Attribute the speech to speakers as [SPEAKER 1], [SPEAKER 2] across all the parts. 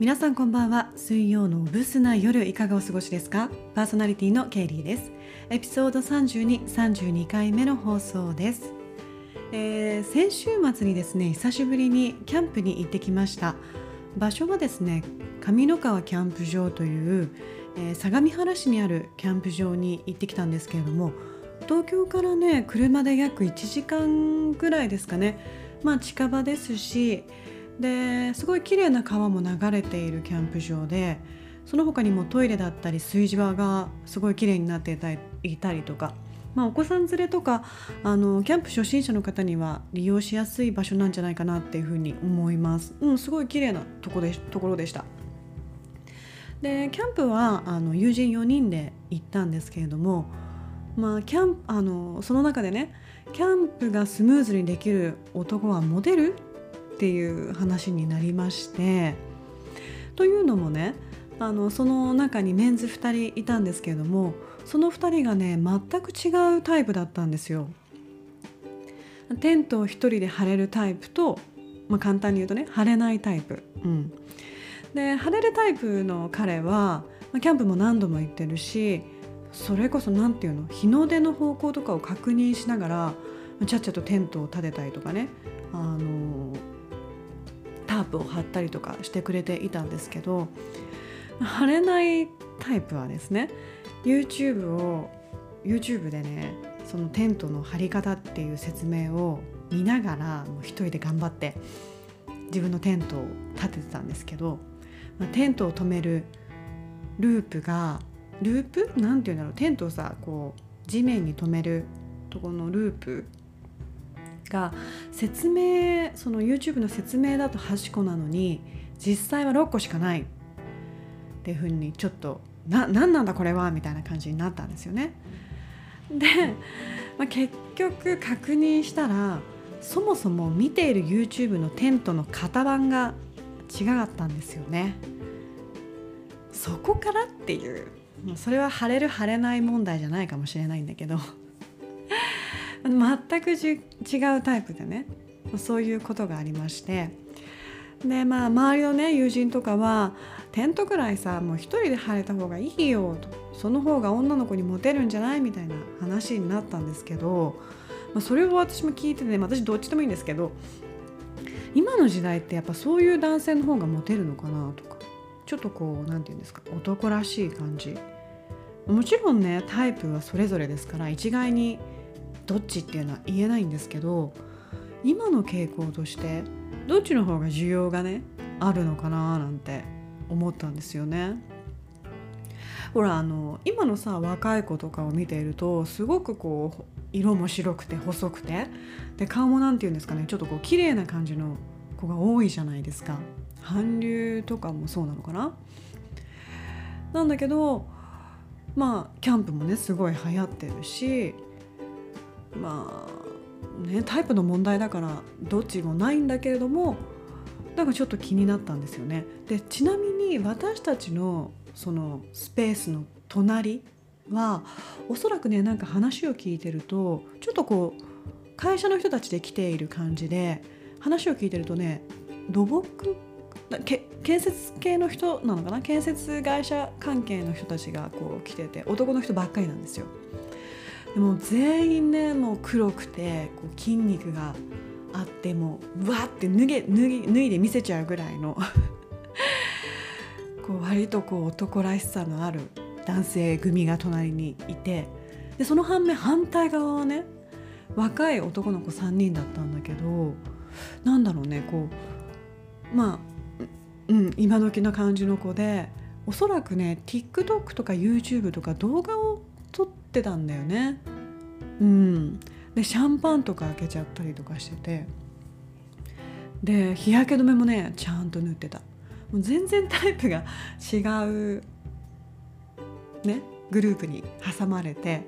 [SPEAKER 1] 皆さんこんばんは。水曜のブスな夜いかがお過ごしですか？パーソナリティのケイリーです。エピソード32、32回目の放送です、えー先週末にですね久しぶりにキャンプに行ってきました。場所はですね上野川キャンプ場という、えー相模原市にあるキャンプ場に行ってきたんですけれども東京からね車で約1時間ぐらいですかね。まあ近場ですしですごい綺麗な川も流れているキャンプ場でその他にもトイレだったり炊事場がすごい綺麗になっていたりとか、まあ、お子さん連れとかあのキャンプ初心者の方には利用しやすい場所なんじゃないかなっていうふうに思います。うん、すごい綺麗なとこでところでした。でキャンプはあの友人4人で行ったんですけれども、まあ、キャンあのその中でねキャンプがスムーズにできる男はモテるっていう話になりましてというのもねあのその中にメンズ2人いたんですけれどもその2人がね全く違うタイプだったんですよ。テントを1人で張れるタイプと、まあ、簡単に言うとね張れないタイプ。うん、で張れるタイプの彼は、まキャンプも何度も行ってるしそれこそ何て言うの日の出の方向とかを確認しながらちゃっちゃとテントを立てたりとかねあのープを張ったりとかしてくれていたんですけど張れないタイプはですね YouTube を YouTube でねそのテントの張り方っていう説明を見ながらもう一人で頑張って自分のテントを立ててたんですけど、まあ、テントを止めるループがループ？なんていうんだろう。テントをさこう地面に止めるとこのループが説明その YouTube の説明だと8個なのに実際は6個しかないっていうふうにちょっとな何なんだこれはみたいな感じになったんですよね。で、まあ、結局確認したらそもそも見ている YouTube のテントの型番が違かったんですよね。そこからっていうそれは晴れる晴れない問題じゃないかもしれないんだけど全くじ違うタイプでねそういうことがありまして。でまあ周りのね友人とかはテントくらいさもう一人で入れた方がいいよとその方が女の子にモテるんじゃないみたいな話になったんですけど、まあ、それを私も聞いてて、ね、私どっちでもいいんですけど今の時代ってやっぱそういう男性の方がモテるのかなとかちょっとこう何て言うんですか男らしい感じ。もちろんねタイプはそれぞれですから一概にどっちっていうのは言えないんですけど今の傾向としてどっちの方が需要がねあるのかななんて思ったんですよね。ほらあの今のさ若い子とかを見ているとすごくこう色も白くて細くてで顔も何て言うんですかねちょっとこう綺麗な感じの子が多いじゃないですか韓流とかもそうなのかななんだけどまあキャンプもねすごい流行ってるしまあねタイプの問題だからどっちもないんだけれどもなんかちょっと気になったんですよね。でちなみに私たちのそのスペースの隣はおそらくねなんか話を聞いてるとちょっとこう会社の人たちで来ている感じで話を聞いてるとね土木建設系の人なのかな？建設会社関係の人たちがこう来てて男の人ばっかりなんですよ。でも全員ねもう黒くてこう筋肉があってもうわって脱げ脱ぎ脱いで見せちゃうぐらいの こう割とこう男らしさのある男性組が隣にいてでその反面反対側はね若い男の子3人だったんだけどなんだろうねこうまあうん今時の感じの子でおそらくね TikTok とか YouTube とか動画を撮ってたんだよね。うん、でシャンパンとか開けちゃったりとかしてて。で日焼け止めもねちゃんと塗ってた。もう全然タイプが違うねグループに挟まれて。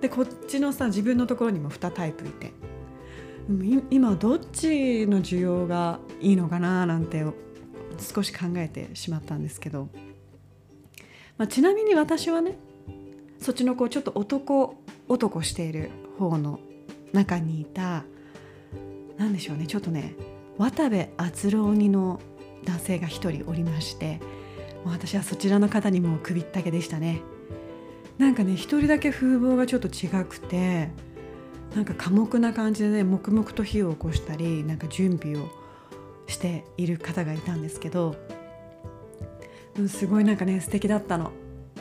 [SPEAKER 1] でこっちのさ自分のところにも2タイプいて。今どっちの需要がいいのかななんて少し考えてしまったんですけど、まあ、ちなみに私はねそっちのこうちょっと男男している方の中にいた何でしょうねちょっとね渡部篤郎似の男性が一人おりまして私はそちらの方にも首ったけでしたね。なんかね一人だけ風貌がちょっと違くてなんか寡黙な感じでね黙々と火を起こしたりなんか準備をしている方がいたんですけど、うん、すごいなんかね素敵だったの。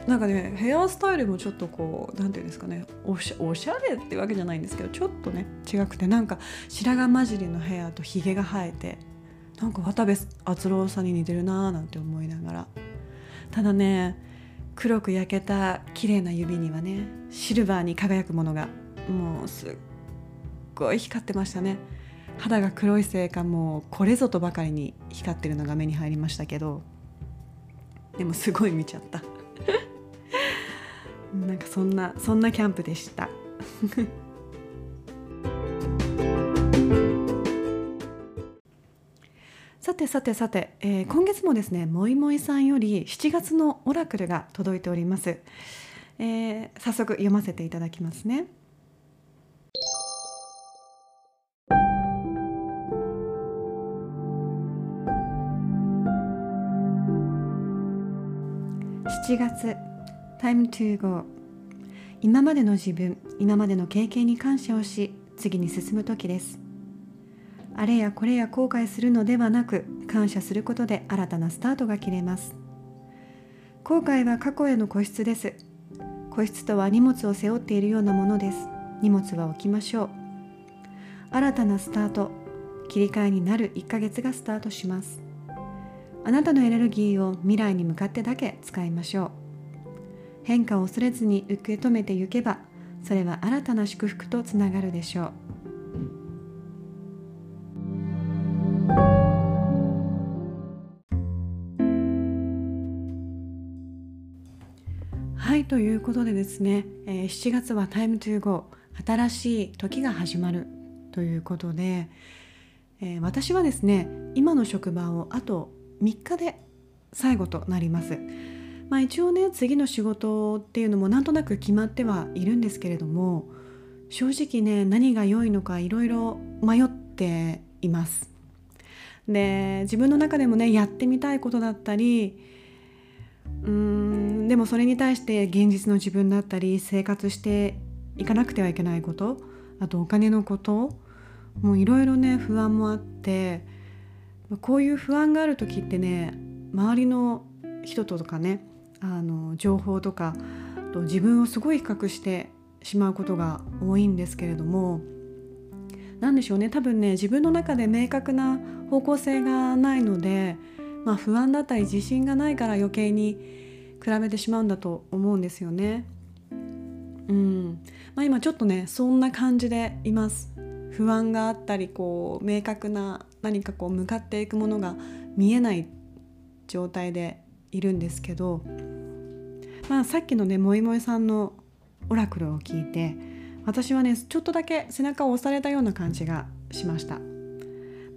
[SPEAKER 1] なんかねヘアスタイルもちょっとこう何て言うんですかねおしおしゃれってわけじゃないんですけどちょっとね違くてなんか白髪混じりのヘアとひげが生えてなんか渡部篤郎さんに似てるなーなんて思いながら。ただね黒く焼けた綺麗な指にはねシルバーに輝くものがもうすっごい光ってましたね。肌が黒いせいかもうこれぞとばかりに光ってるのが目に入りましたけどでもすごい見ちゃった。んかそんなそんなキャンプでした。さてさてさて、えー、今月もですねもいもいさんより7月のオラクルが届いております、えー、早速読ませていただきますね。7月 Time to go 今までの自分今までの経験に感謝をし次に進む時です。あれやこれや後悔するのではなく感謝することで新たなスタートが切れます。後悔は過去への固執です。固執とは荷物を背負っているようなものです。荷物は置きましょう。新たなスタート切り替えになる1ヶ月がスタートします。あなたのエネルギーを未来に向かってだけ使いましょう。変化を恐れずに受け止めていけばそれは新たな祝福とつながるでしょうはいということでですね、えー、7月は Time to Go 新しい時が始まるということで、えー、私はですね今の職場をあと3日で最後となります。まあ、一応ね次の仕事っていうのもなんとなく決まってはいるんですけれども正直ね何が良いのかいろいろ迷っています。で自分の中でもねやってみたいことだったりうーんでもそれに対して現実の自分だったり生活していかなくてはいけないことあとお金のこともういろいろね不安もあってこういう不安がある時ってね周りの人とかねあの情報とかと自分をすごい比較してしまうことが多いんですけれども何でしょうね多分ね自分の中で明確な方向性がないのでまあ、不安だったり自信がないから余計に比べてしまうんだと思うんですよね。うんまあ、今ちょっとねそんな感じでいます。不安があったりこう明確な何かこう向かっていくものが見えない状態でいるんですけど、まあ、さっきのねもいもいさんのオラクルを聞いて私はねちょっとだけ背中を押されたような感じがしました。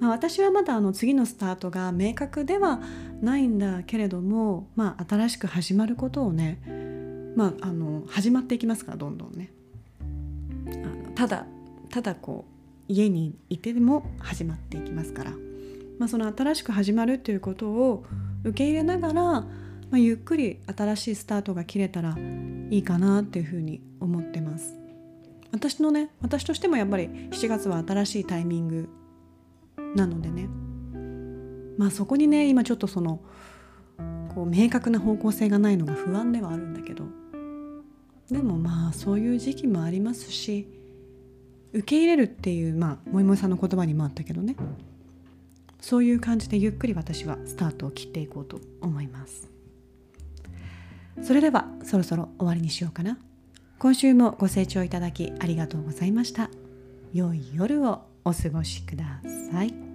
[SPEAKER 1] まあ、私はまだあの次のスタートが明確ではないんだけれども、まあ、新しく始まることをね、まあ、あの始まっていきますからどんどんねあのただただこう家にいても始まっていきますから、まあ、その新しく始まるということを受け入れながら、まあ、ゆっくり新しいスタートが切れたらいいかなっていうふうに思ってます。私のね私としてもやっぱり7月は新しいタイミングなのでね。まあそこにね今ちょっとそのこう明確な方向性がないのが不安ではあるんだけど。でもまあそういう時期もありますし受け入れるっていうまあもいもいさんの言葉にもあったけどね。そういう感じでゆっくり私はスタートを切っていこうと思います。それではそろそろ終わりにしようかな。今週もご清聴いただきありがとうございました。良い夜をお過ごしください。